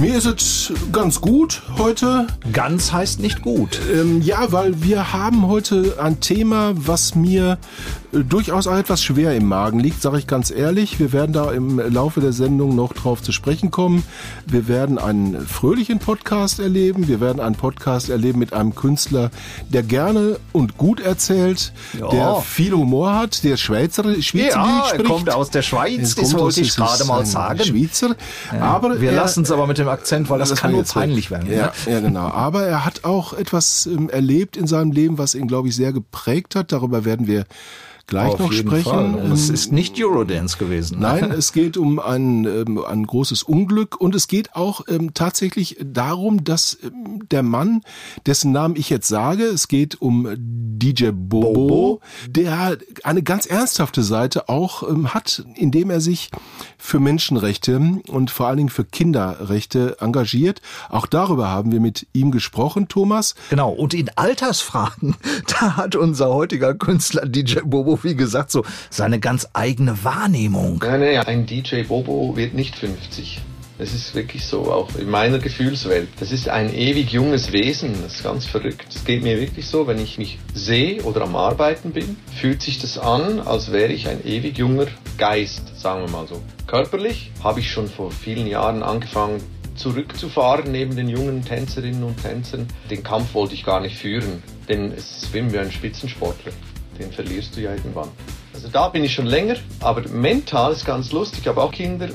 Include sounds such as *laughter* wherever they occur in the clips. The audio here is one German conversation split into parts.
Mir ist es ganz gut heute. Ganz heißt nicht gut. Ähm, ja, weil wir haben heute ein Thema, was mir durchaus auch etwas schwer im Magen liegt, sage ich ganz ehrlich. Wir werden da im Laufe der Sendung noch drauf zu sprechen kommen. Wir werden einen fröhlichen Podcast erleben. Wir werden einen Podcast erleben mit einem Künstler, der gerne und gut erzählt, Ja. der viel Humor hat, der Schweizer, Schweizerdeutsch Ja, er spricht. kommt aus der Schweiz, Er das wollte ich gerade mal sagen. Schweizer. Aber Wir er- lassen es aber mit dem Akzent, weil das, kann war nur jetzt- peinlich werden. Ja, ja, genau. Aber er hat auch etwas ähm, erlebt in seinem Leben, was ihn, glaube ich, sehr geprägt hat. Darüber werden wir gleich Auf noch sprechen. Fall. Es Ähm, ist nicht Eurodance gewesen. ne? *laughs* Nein, es geht um ein, ähm, ein großes Unglück und es geht auch ähm, tatsächlich darum, dass ähm, der Mann, dessen Namen ich jetzt sage, es geht um DJ Bobo, Bobo. der eine ganz ernsthafte Seite auch ähm, hat, indem er sich für Menschenrechte und vor allen Dingen für Kinderrechte engagiert. Auch darüber haben wir mit ihm gesprochen, Thomas. Genau, und in Altersfragen, *laughs* da hat unser heutiger Künstler DJ Bobo, wie gesagt, so seine ganz eigene Wahrnehmung. Nein, nein, ein DJ Bobo wird nicht 50. Das ist wirklich so, auch in meiner Gefühlswelt. Das ist ein ewig junges Wesen, das ist ganz verrückt. Es geht mir wirklich so, wenn ich mich sehe oder am Arbeiten bin, fühlt sich das an, als wäre ich ein ewig junger Geist, sagen wir mal so. Körperlich habe ich schon vor vielen Jahren angefangen, zurückzufahren neben den jungen Tänzerinnen und Tänzern. Den Kampf wollte ich gar nicht führen, denn es ist wie ein Spitzensportler. Den verlierst du ja irgendwann. Also da bin ich schon länger, aber mental ist ganz lustig. Ich habe auch Kinder.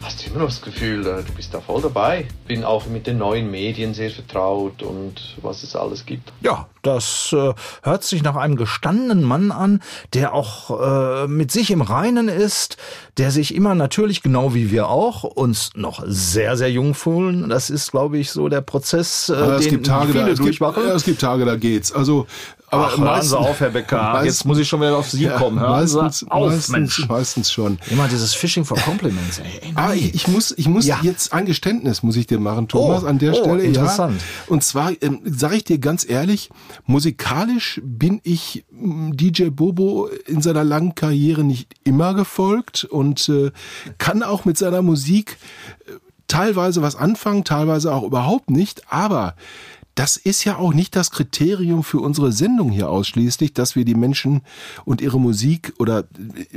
Hast du immer noch das Gefühl, äh, du bist da voll dabei. Bin auch mit den neuen Medien sehr vertraut und was es alles gibt. Ja, das äh, hört sich nach einem gestandenen Mann an, der auch äh, mit sich im Reinen ist, der sich immer natürlich, genau wie wir auch, uns noch sehr, sehr jung fühlen. Das ist, glaube ich, so der Prozess, äh, Aber den es gibt Tage, viele da, es gibt, es gibt Tage, da geht's. Also, aber Ach, hören meistens- Sie auf, Herr Becker. meistens- Jetzt muss ich schon wieder auf Sie Ja, kommen. Hören meistens, Sie auf, meistens, Mensch. meistens schon. Immer dieses Fishing for Compliments. Ey, nee. ich, ich muss, ich muss Ja. jetzt ein Geständnis muss ich dir machen, Thomas, Oh, an der oh, Stelle. interessant. Ja. Und zwar ähm, sage ich dir ganz ehrlich, musikalisch bin ich m, DJ Bobo in seiner langen Karriere nicht immer gefolgt und äh, kann auch mit seiner Musik äh, teilweise was anfangen, teilweise auch überhaupt nicht. Aber das ist ja auch nicht das Kriterium für unsere Sendung hier ausschließlich, dass wir die Menschen und ihre Musik oder äh,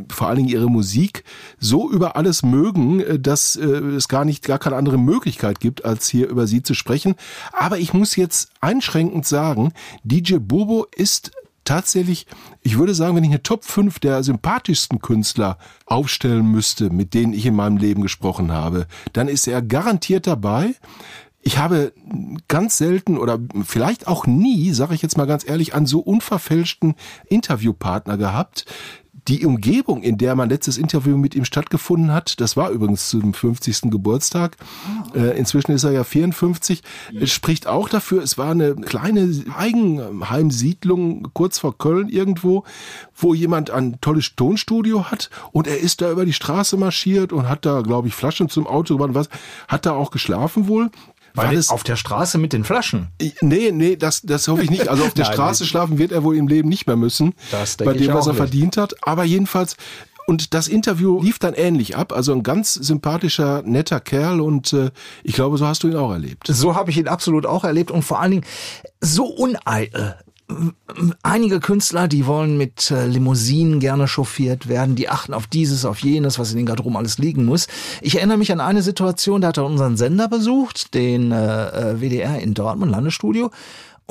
vor allen Dingen ihre Musik so über alles mögen, äh, dass äh, es gar nicht, gar keine andere Möglichkeit gibt, als hier über sie zu sprechen. Aber ich muss jetzt einschränkend sagen, DJ Bobo ist tatsächlich, ich würde sagen, wenn ich eine Top 5 der sympathischsten Künstler aufstellen müsste, mit denen ich in meinem Leben gesprochen habe, dann ist er garantiert dabei. Ich habe ganz selten oder vielleicht auch nie, sage ich jetzt mal ganz ehrlich, einen so unverfälschten Interviewpartner gehabt. Die Umgebung, in der mein letztes Interview mit ihm stattgefunden hat, das war übrigens zum 50. Geburtstag. Äh, inzwischen ist er ja 54. Es spricht auch dafür, es war eine kleine Eigenheimsiedlung kurz vor Köln irgendwo, wo jemand ein tolles Tonstudio hat und er ist da über die Straße marschiert und hat da, glaube ich, Flaschen zum Auto, was, hat da auch geschlafen wohl. Weil es, auf der Straße mit den Flaschen. Nee, nee, das, das hoffe ich nicht. Also auf *laughs* der Nein, Straße nee. schlafen wird er wohl im Leben nicht mehr müssen. Das denke bei dem, ich was auch er nicht. verdient hat. Aber jedenfalls, und das Interview lief dann ähnlich ab. Also ein ganz sympathischer, netter Kerl und äh, ich glaube, so hast du ihn auch erlebt. So habe ich ihn absolut auch erlebt und vor allen Dingen so uneitel. Einige Künstler, die wollen mit äh, Limousinen gerne chauffiert werden, die achten auf dieses, auf jenes, was in den Garderoben alles liegen muss. Ich erinnere mich an eine Situation, da hat er unseren Sender besucht, den äh, äh, WDR in Dortmund, Landesstudio.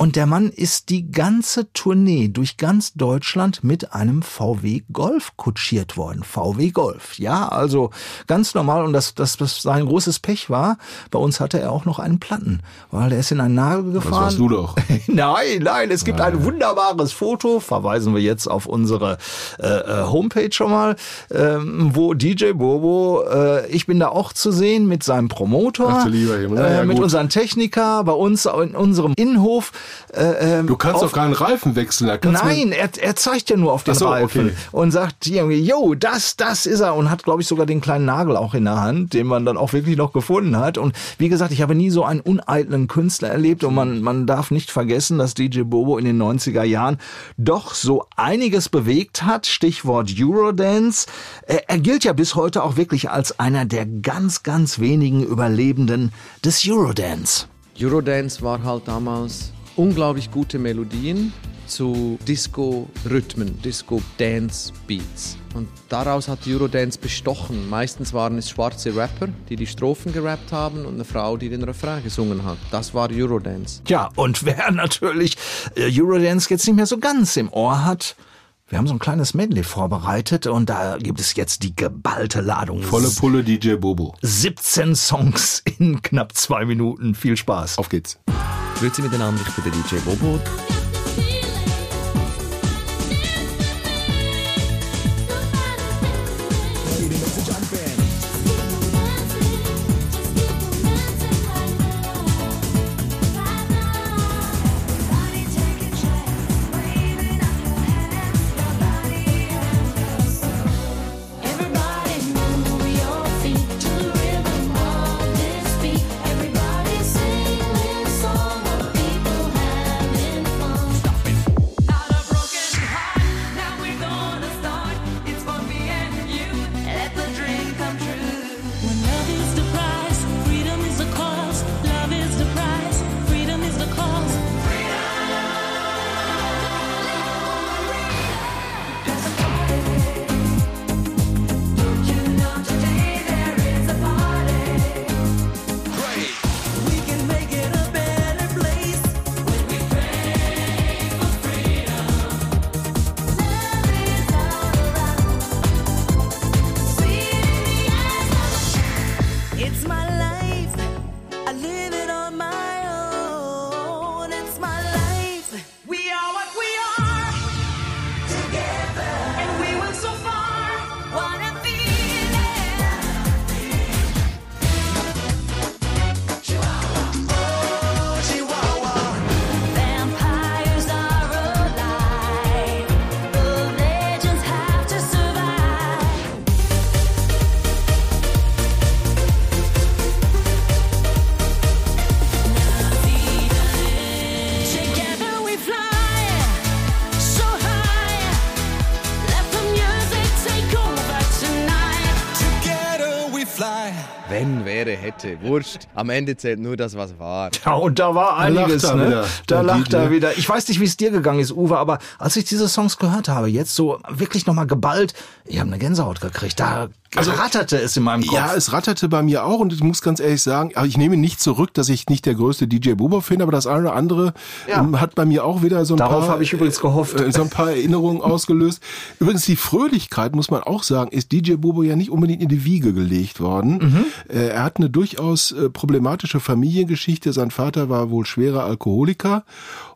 Und der Mann ist die ganze Tournee durch ganz Deutschland mit einem VW Golf kutschiert worden. VW Golf. Ja, also ganz normal. Und das, das, das sein großes Pech war, bei uns hatte er auch noch einen Platten, weil er ist in einen Nagel gefahren. warst du doch. *laughs* nein, nein, es gibt ein wunderbares Foto, verweisen wir jetzt auf unsere äh, äh, Homepage schon mal, ähm, wo DJ Bobo, äh, ich bin da auch zu sehen mit seinem Promotor, Ach lieber Himmel. Na ja, äh, mit gut. unseren Techniker, bei uns in unserem Innenhof. Äh, ähm, Du kannst auf- doch keinen Reifen wechseln. Da kannst du Nein, er, er zeigt ja nur auf den so, Reifen okay. und sagt irgendwie, yo, das, das ist er und hat, glaube ich, sogar den kleinen Nagel auch in der Hand, den man dann auch wirklich noch gefunden hat. Und wie gesagt, ich habe nie so einen uneitlen Künstler erlebt und man, man darf nicht vergessen, dass DJ Bobo in den 90er Jahren doch so einiges bewegt hat. Stichwort Eurodance. Er, er gilt ja bis heute auch wirklich als einer der ganz, ganz wenigen Überlebenden des Eurodance. Eurodance war halt damals unglaublich gute Melodien zu Disco-Rhythmen, Disco-Dance-Beats. Und daraus hat Eurodance bestochen. Meistens waren es schwarze Rapper, die die Strophen gerappt haben und eine Frau, die den Refrain gesungen hat. Das war Eurodance. Ja, und wer *laughs* natürlich äh, Eurodance jetzt nicht mehr so ganz im Ohr hat, wir haben so ein kleines Medley vorbereitet und da gibt es jetzt die geballte Ladung. volle Pulle DJ Bobo. 17 Songs in knapp zwei Minuten. Viel Spaß. Auf geht's. Grüezi miteinander, ich bin der DJ Bobo. Hätte, wurscht. Am Ende zählt nur das, was war. Ja, und da war einiges, lacht er ne? wieder, Da lacht er DJ. wieder. Ich weiß nicht, wie es dir gegangen ist, Uwe, aber als ich diese Songs gehört habe, jetzt so wirklich nochmal geballt, ich habe eine Gänsehaut gekriegt. Da ratterte es in meinem Kopf. Ja, es ratterte bei mir auch und ich muss ganz ehrlich sagen, aber ich nehme nicht zurück, dass ich nicht der größte DJ Bobo bin, aber das eine oder andere Ja. ähm, hat bei mir auch wieder so ein Darauf paar habe ich übrigens gehofft. äh, so ein paar Erinnerungen *laughs* ausgelöst. Übrigens die Fröhlichkeit muss man auch sagen, ist DJ Bobo ja nicht unbedingt in die Wiege gelegt worden. Mhm. Äh, er hat eine durchaus äh, problematische Familiengeschichte. Sein Vater war wohl schwerer Alkoholiker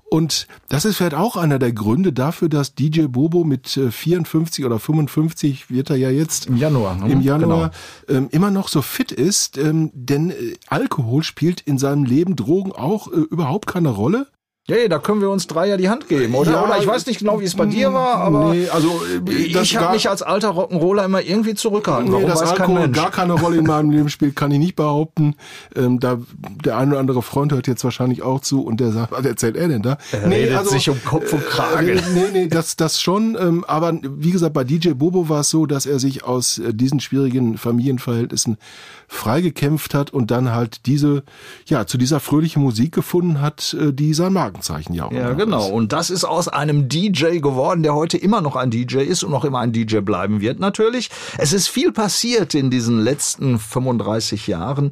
und das ist vielleicht auch einer der Gründe dafür, dass DJ Bobo mit äh, 54 oder 55 wird er ja jetzt Im Januar, ne? im Januar ähm, immer noch so fit ist, ähm, denn äh, Alkohol spielt in seinem Leben, Drogen auch äh, überhaupt keine Rolle. Ja, ja, da können wir uns drei ja die Hand geben, oder? Ja, oder ich weiß nicht genau, wie es bei dir war, aber nee, also äh, das ich habe mich als alter Rock'n'Roller immer irgendwie zurückgehalten. Nee, Warum dass weiß kein Alkohol Mensch. gar keine Rolle in meinem Leben spielt, kann ich nicht behaupten. Ähm, da der ein oder andere Freund hört jetzt wahrscheinlich auch zu und der sagt, was erzählt er denn da? Er redet sich um Kopf und Kragen. Äh, nee, nee, das, das schon. Ähm, aber wie gesagt, bei DJ Bobo war es so, dass er sich aus äh, diesen schwierigen Familienverhältnissen freigekämpft hat und dann halt diese, ja, zu dieser fröhlichen Musik gefunden hat, äh, die sein Markenzeichen ja auch Ja, genau. ist. Und das ist aus einem DJ geworden, der heute immer noch ein DJ ist und noch immer ein DJ bleiben wird, natürlich. Es ist viel passiert in diesen letzten 35 Jahren.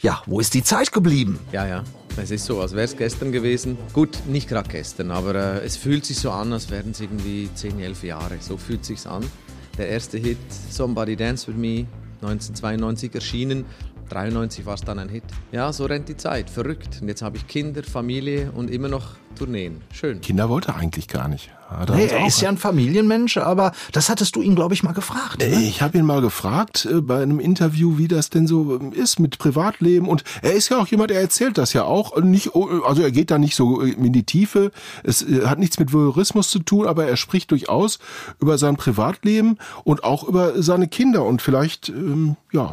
Ja, wo ist die Zeit geblieben? Ja, ja. Es ist so, als wäre es gestern gewesen. Gut, nicht gerade gestern, aber äh, es fühlt sich so an, als wären es irgendwie 10, 11 Jahre. So fühlt sich's an. Der erste Hit, Somebody Dance With Me, 1992 erschienen. 93 war es dann ein Hit. Ja, so rennt die Zeit. Verrückt. Und jetzt habe ich Kinder, Familie und immer noch Tourneen. Schön. Kinder wollte er eigentlich gar nicht. Hat Nee, uns er ist ja ein Familienmensch, aber das hattest du ihn, glaube ich, mal gefragt. Äh, Ne? Ich habe ihn mal gefragt äh, bei einem Interview, wie das denn so ähm, ist mit Privatleben. Und er ist ja auch jemand, er erzählt das ja auch. Nicht, oh, also er geht da nicht so äh, in die Tiefe. Es äh, hat nichts mit Voyeurismus zu tun, aber er spricht durchaus über sein Privatleben und auch über seine Kinder. Und vielleicht, ähm, ja,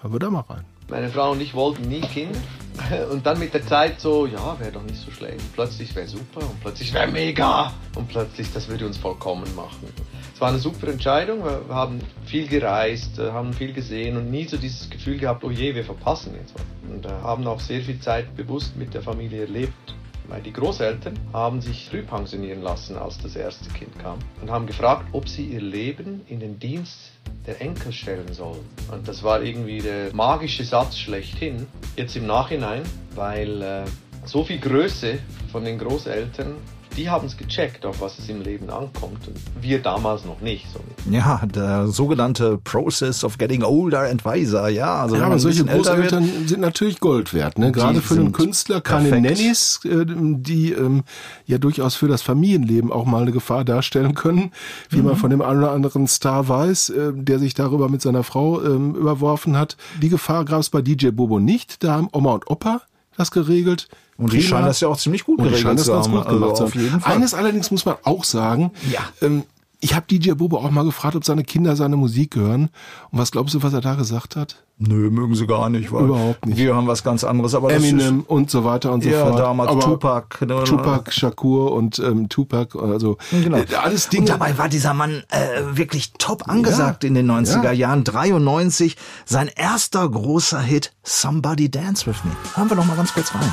hören wir da mal rein. Meine Frau und ich wollten nie Kinder. *laughs* Und dann mit der Zeit so, ja, wäre doch nicht so schlecht. Plötzlich wäre super und plötzlich wäre mega. Und plötzlich, das würde uns vollkommen machen. Es war eine super Entscheidung. Wir wir haben viel gereist, äh, haben viel gesehen und nie so dieses Gefühl gehabt, oh je, wir verpassen jetzt was. Und äh, haben auch sehr viel Zeit bewusst mit der Familie erlebt. Weil die Großeltern haben sich früh pensionieren lassen, als das erste Kind kam. Und haben gefragt, ob sie ihr Leben in den Dienst der Enkel stellen sollen. Und das war irgendwie der magische Satz schlechthin. Jetzt im Nachhinein, weil äh, so viel Größe von den Großeltern, die haben es gecheckt, auf was es im Leben ankommt. Und wir damals noch nicht. So. Ja, der sogenannte Process of getting older and wiser. Ja, also Ja, aber solche älter wird- Großeltern sind natürlich Gold wert. Ne? Gerade für einen Künstler, keine perfekt. Nannies, äh, die ähm, ja durchaus für das Familienleben auch mal eine Gefahr darstellen können, wie Mhm. man von dem einen oder anderen Star weiß, äh, der sich darüber mit seiner Frau ähm, überworfen hat. Die Gefahr gab es bei DJ Bobo nicht. Da haben Oma und Opa das geregelt. Und die scheinen das ja auch ziemlich gut Und die geregelt scheinen das zu ganz haben. gut Also gemacht Fall. Eines allerdings muss man auch sagen. Ja. Ähm, ich habe DJ Bobo auch mal gefragt, ob seine Kinder seine Musik hören. Und was glaubst du, was er da gesagt hat? Nö, mögen sie gar nicht. Weil Überhaupt nicht. Wir haben was ganz anderes. Aber Eminem und so weiter und so Ja, fort. damals Aber Tupac, ne, Tupac, Shakur und ähm, Tupac, also Genau. äh, alles Dinge. Und dabei war dieser Mann äh, wirklich top angesagt Ja. in den 90er Ja. Jahren. 93, sein erster großer Hit, Somebody Dance With Me. Hören wir noch mal ganz kurz rein.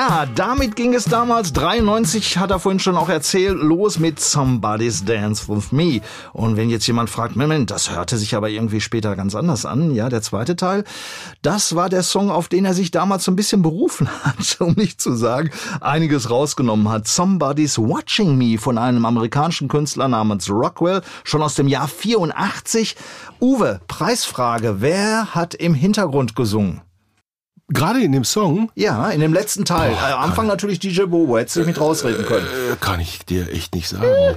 Ja, damit ging es damals, 93 hat er vorhin schon auch erzählt, los mit Somebody's Dance With Me. Und wenn jetzt jemand fragt, Moment, das hörte sich aber irgendwie später ganz anders an, ja, der zweite Teil, das war der Song, auf den er sich damals so ein bisschen berufen *laughs* hat, um nicht zu sagen, einiges rausgenommen hat. Somebody's Watching Me von einem amerikanischen Künstler namens Rockwell, schon aus dem Jahr 84. Uwe, Preisfrage, wer hat im Hintergrund gesungen? Gerade in dem Song Ja, in dem letzten Teil. äh, am Anfang natürlich DJ Bobo, hättest du dich mit rausreden können. äh, kann ich dir echt nicht sagen. *laughs*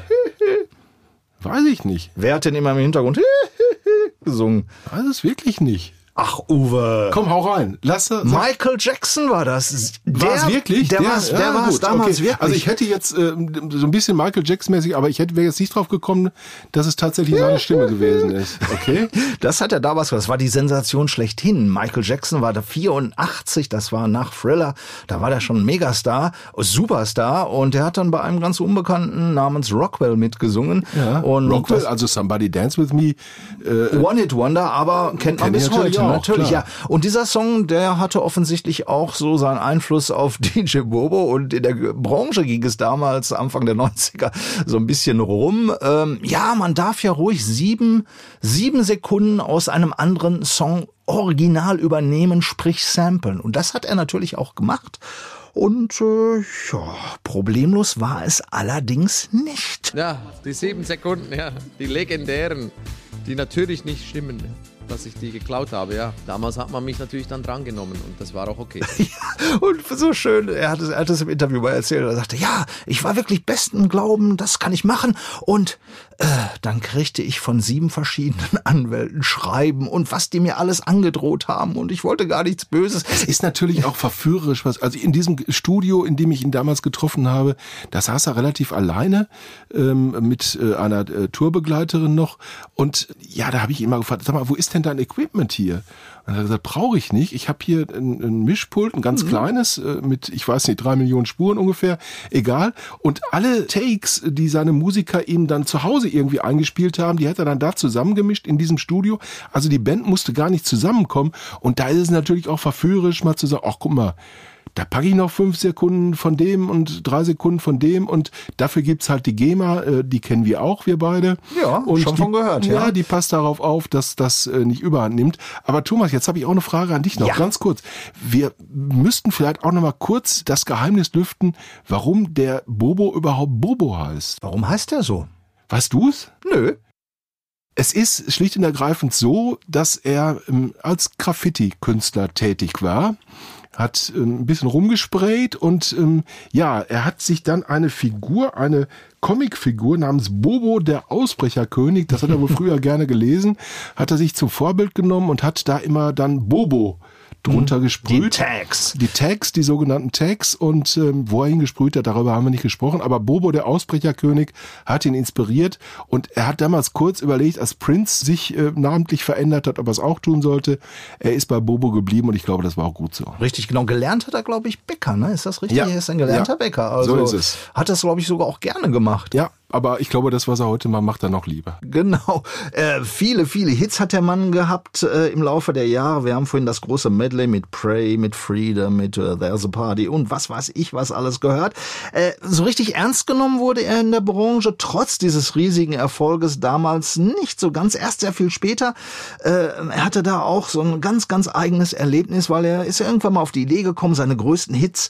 Weiß ich nicht. Wer hat denn immer im Hintergrund *laughs* gesungen? Weiß es wirklich nicht. Ach, Uwe. Komm, hau rein. Lass sag, Michael Jackson war das. war es wirklich? Der, war's, der Ja, war es gut, damals okay. wirklich. Also ich hätte jetzt äh, so ein bisschen Michael Jackson-mäßig, aber ich hätte wäre jetzt nicht drauf gekommen, dass es tatsächlich seine Stimme gewesen ist. Okay? *laughs* Das hat er damals, das war die Sensation schlechthin. Michael Jackson war da 84, das war nach Thriller, da war der schon ein Megastar, Superstar und der hat dann bei einem ganz Unbekannten namens Rockwell mitgesungen. Ja. Und Rockwell, das- also Somebody Dance With Me. Äh, One-Hit-Wonder, aber kennt man bis heute. Auch, natürlich, klar. ja. Und dieser Song, der hatte offensichtlich auch so seinen Einfluss auf *laughs* DJ Bobo und in der Branche ging es damals, Anfang der 90er, so ein bisschen rum. Ähm, ja, man darf ja ruhig sieben, sieben Sekunden aus einem anderen Song original übernehmen, sprich samplen. Und das hat er natürlich auch gemacht. Und äh, ja, problemlos war es allerdings nicht. Ja, die sieben Sekunden, ja, die legendären, die natürlich nicht stimmen, ja, dass ich die geklaut habe, ja. Damals hat man mich natürlich dann drangenommen und das war auch okay. *laughs* Und so schön, er hat es, er hat es im Interview mal erzählt. Er sagte, ja, ich war wirklich besten Glauben, das kann ich machen. Und äh, dann kriegte ich von sieben verschiedenen *laughs* Anwälten Schreiben und was die mir alles angedroht haben. Und ich wollte gar nichts Böses. Es ist natürlich auch verführerisch, was, also in diesem Studio, in dem ich ihn damals getroffen habe, da saß er relativ alleine ähm, mit äh, einer äh, Tourbegleiterin noch. Und ja, da habe ich ihn mal gefragt, sag mal, wo ist ist denn dein Equipment hier? Und er hat gesagt, brauche ich nicht. Ich habe hier ein, ein Mischpult, ein ganz kleines, äh, mit, ich weiß nicht, drei Millionen Spuren ungefähr, egal. Und alle Takes, die seine Musiker ihm dann zu Hause irgendwie eingespielt haben, die hat er dann da zusammengemischt in diesem Studio. Also die Band musste gar nicht zusammenkommen. Und da ist es natürlich auch verführerisch, mal zu sagen, ach guck mal, da packe ich noch fünf Sekunden von dem und drei Sekunden von dem und dafür gibt's halt die GEMA, äh, die kennen wir auch, wir beide. Ja, und schon die, von gehört, ja. Ja, die passt darauf auf, dass das äh, nicht überhand nimmt. Aber Thomas, jetzt habe ich auch eine Frage an dich noch, Ja. ganz kurz. Wir müssten vielleicht auch noch mal kurz das Geheimnis lüften, warum der Bobo überhaupt Bobo heißt. Warum heißt der so? Weißt du's? Nö. Es ist schlicht und ergreifend so, dass er ähm, als Graffiti-Künstler tätig war, hat ähm, ein bisschen rumgesprayt und ähm, ja, er hat sich dann eine Figur, eine Comicfigur namens Bobo der Ausbrecherkönig, das hat er wohl *laughs* früher gerne gelesen, hat er sich zum Vorbild genommen und hat da immer dann Bobo drunter gesprüht. Die Tags. Die Tags, die sogenannten Tags und ähm, wo er ihn gesprüht hat, darüber haben wir nicht gesprochen, aber Bobo, der Ausbrecherkönig, hat ihn inspiriert und er hat damals kurz überlegt, als Prince sich äh, namentlich verändert hat, ob er es auch tun sollte. Er ist bei Bobo geblieben und ich glaube, das war auch gut so. Richtig, genau. Gelernt hat er, glaube ich, Bäcker, ne? Ist das richtig? Ja. Er ist ein gelernter Ja. Bäcker. Also So ist es. Hat das, glaube ich, sogar auch gerne gemacht. Ja, aber ich glaube, das, was er heute mal macht, er noch lieber. Genau. Äh, viele, viele Hits hat der Mann gehabt äh, im Laufe der Jahre. Wir haben vorhin das große Medley mit Pray, mit Freedom, mit äh, There's a Party und was weiß ich, was alles gehört. Äh, so richtig ernst genommen wurde er in der Branche trotz dieses riesigen Erfolges damals nicht so ganz. Erst sehr viel später. Äh, er hatte da auch so ein ganz, ganz eigenes Erlebnis, weil er ist ja irgendwann mal auf die Idee gekommen, seine größten Hits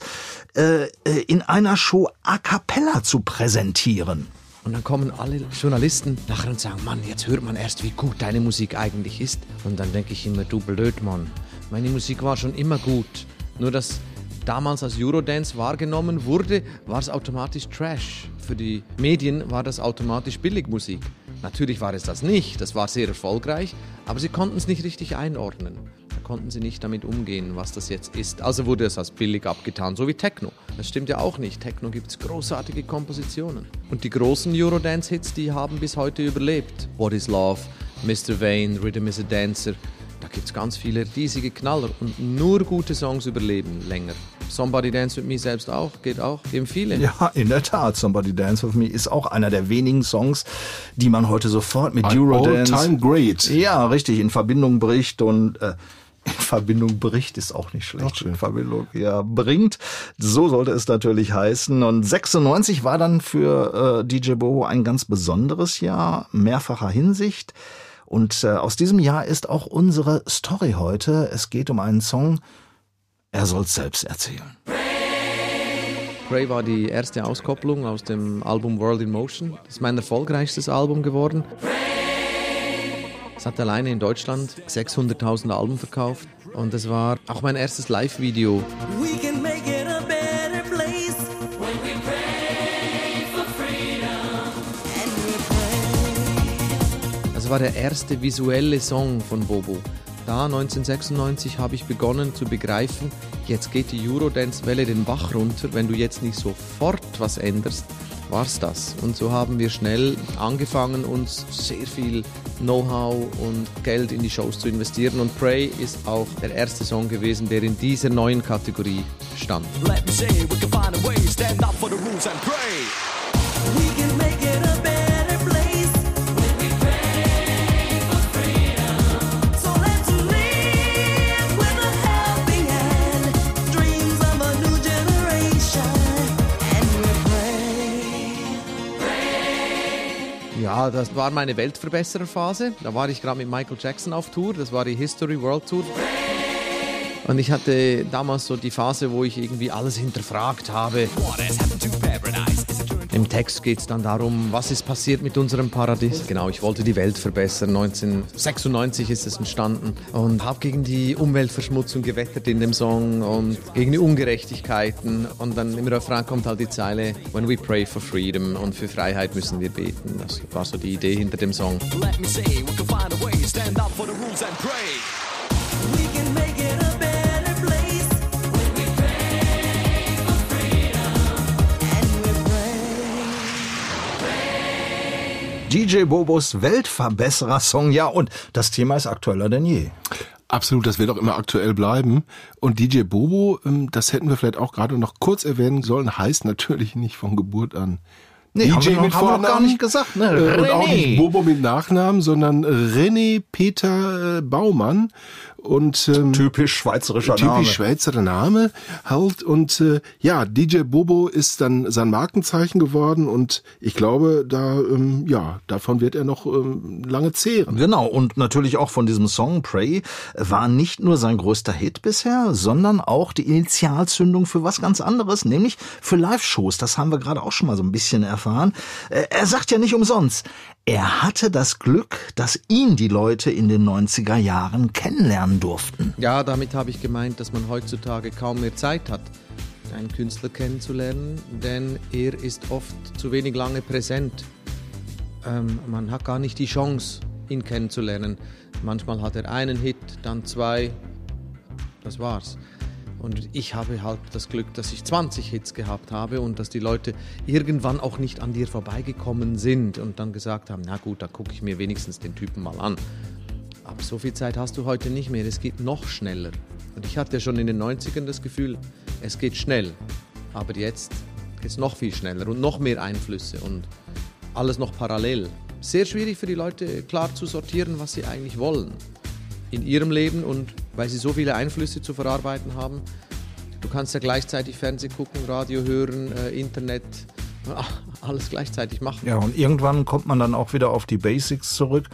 äh, in einer Show a cappella zu präsentieren. Und dann kommen alle Journalisten nachher und sagen, Mann, jetzt hört man erst, wie gut deine Musik eigentlich ist. Und dann denke ich immer, du blöd, Mann. Meine Musik war schon immer gut. Nur dass damals als Eurodance wahrgenommen wurde, war es automatisch Trash. Für die Medien war das automatisch Billigmusik. Natürlich war es das nicht, das war sehr erfolgreich, aber sie konnten es nicht richtig einordnen. Konnten sie nicht damit umgehen, was das jetzt ist. Also wurde es als billig abgetan, so wie Techno. Das stimmt ja auch nicht. Techno gibt es großartige Kompositionen. Und die großen Eurodance-Hits, die haben bis heute überlebt. What is Love, Mr. Vane, Rhythm is a Dancer. Da gibt es ganz viele riesige Knaller und nur gute Songs überleben länger. Somebody Dance With Me selbst auch, geht auch, geben viele. Ja, in der Tat. Somebody Dance With Me ist auch einer der wenigen Songs, die man heute sofort mit Eurodance... All-Time Great. Ja, richtig, in Verbindung bricht und... Äh, *laughs* Verbindung bricht ist auch nicht schlecht. In Verbindung ja bringt. So sollte es natürlich heißen. Und 96 war dann für äh, DJ Bobo ein ganz besonderes Jahr, mehrfacher Hinsicht. Und äh, aus diesem Jahr ist auch unsere Story heute. Es geht um einen Song. Er soll selbst erzählen. Prey war die erste Auskopplung aus dem Album World in Motion. Das ist mein erfolgreichstes Album geworden. Es hat alleine in Deutschland 600.000 Alben verkauft und es war auch mein erstes Live-Video. We can make it a better place when we pray for freedom. And we pray. Es war der erste visuelle Song von Bobo. Da 1996 habe ich begonnen zu begreifen, jetzt geht die Eurodance-Welle den Bach runter. Wenn du jetzt nicht sofort was änderst, war's das. Und so haben wir schnell angefangen, uns sehr viel Know-how und Geld in die Shows zu investieren. Und Pray ist auch der erste Song gewesen, der in dieser neuen Kategorie stand. Let me say we can find a way, stand up for the rules and pray. Das war meine Weltverbessererphase. Da war ich gerade mit Michael Jackson auf Tour. Das war die History World Tour. Und ich hatte damals so die Phase, wo ich irgendwie alles hinterfragt habe. What has happened to Im Text geht es dann darum, was ist passiert mit unserem Paradies. Genau, ich wollte die Welt verbessern. 1996 ist es entstanden und habe gegen die Umweltverschmutzung gewettert in dem Song und gegen die Ungerechtigkeiten. Und dann im Refrain kommt halt die Zeile, When we pray for freedom und für Freiheit müssen wir beten. Das war so die Idee hinter dem Song. Let me say we can find a way, stand up for the rules and pray. DJ Bobos Weltverbesserer-Song. Ja, und das Thema ist aktueller denn je. Absolut, das wird auch immer aktuell bleiben. Und DJ Bobo, ähm, das hätten wir vielleicht auch gerade noch kurz erwähnen sollen, heißt natürlich nicht von Geburt an Nee, haben wir noch- haben wir noch gar nicht gesagt, ne? Äh, und auch René. nicht Bobo mit Nachnamen, sondern René Peter äh, Baumann. Und ähm, Typisch schweizerischer typisch Name. Schweizer Name halt. Und äh, ja, DJ Bobo ist dann sein Markenzeichen geworden und ich glaube, da ähm, ja, davon wird er noch ähm, lange zehren. Genau, und natürlich auch von diesem Song Pray war nicht nur sein größter Hit bisher, sondern auch die Initialzündung für was ganz anderes, nämlich für Live-Shows. Das haben wir gerade auch schon mal so ein bisschen erfahren. Äh, Er sagt ja nicht umsonst, er hatte das Glück, dass ihn die Leute in den 90er Jahren kennenlernen durften. Ja, damit habe ich gemeint, dass man heutzutage kaum mehr Zeit hat, einen Künstler kennenzulernen, denn er ist oft zu wenig lange präsent. Ähm, man hat gar nicht die Chance, ihn kennenzulernen. Manchmal hat er einen Hit, dann zwei, das war's. Und ich habe halt das Glück, dass ich 20 Hits gehabt habe und dass die Leute irgendwann auch nicht an dir vorbeigekommen sind und dann gesagt haben, na gut, dann gucke ich mir wenigstens den Typen mal an. Aber so viel Zeit hast du heute nicht mehr. Es geht noch schneller. Und ich hatte schon in den 90ern das Gefühl, es geht schnell. Aber jetzt geht es noch viel schneller und noch mehr Einflüsse und alles noch parallel. Sehr schwierig für die Leute klar zu sortieren, was sie eigentlich wollen in ihrem Leben und weil sie so viele Einflüsse zu verarbeiten haben. Du kannst ja gleichzeitig Fernsehen gucken, Radio hören, äh, Internet, *laughs* alles gleichzeitig machen. Ja, und irgendwann kommt man dann auch wieder auf die Basics zurück.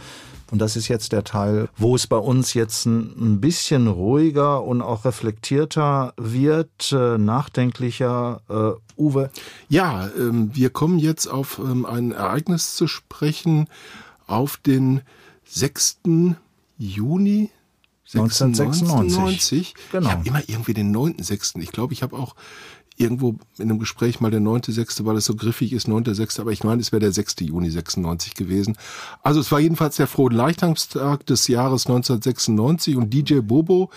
Und das ist jetzt der Teil, wo es bei uns jetzt ein, bisschen ruhiger und auch reflektierter wird, äh, nachdenklicher. Äh, Uwe, Ja, ähm, wir kommen jetzt auf ähm, ein Ereignis zu sprechen, auf den 6. Juni 1996. Genau. Ich habe immer irgendwie den 9.6. Ich glaube, ich habe auch irgendwo in einem Gespräch mal der 9.6., weil es so griffig ist, 9.6., aber ich meine, es wäre der 6. Juni 96 gewesen. Also es war jedenfalls der frohe Leichtamstag des Jahres 1996 und DJ Bobo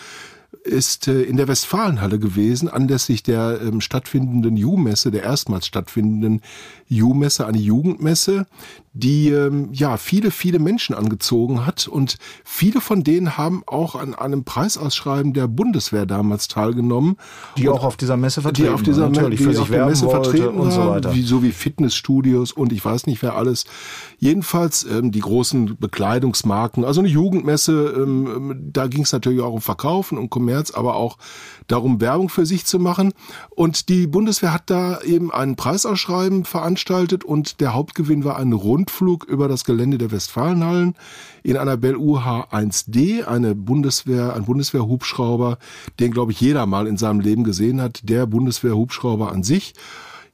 ist äh, in der Westfalenhalle gewesen, anlässlich der ähm, stattfindenden Ju-Messe, der erstmals stattfindenden Ju-Messe, eine Jugendmesse, die ähm, ja viele, viele Menschen angezogen hat und viele von denen haben auch an einem Preisausschreiben der Bundeswehr damals teilgenommen. die Und auch auf dieser Messe die vertreten auf dieser natürlich die für auf sich der Messe vertreten und so weiter. Wie, so wie Fitnessstudios und ich weiß nicht wer alles. Jedenfalls ähm, die großen Bekleidungsmarken, also eine Jugendmesse, ähm, ähm, da ging es natürlich auch um Verkaufen und Kommerz, aber auch darum, Werbung für sich zu machen. Und die Bundeswehr hat da eben ein Preisausschreiben veranstaltet und der Hauptgewinn war ein Rundflug über das Gelände der Westfalenhallen in einer Bell UH-1D, eine Bundeswehr, ein Bundeswehrhubschrauber, den glaube ich jeder mal in seinem Leben gesehen hat, der Bundeswehrhubschrauber an sich.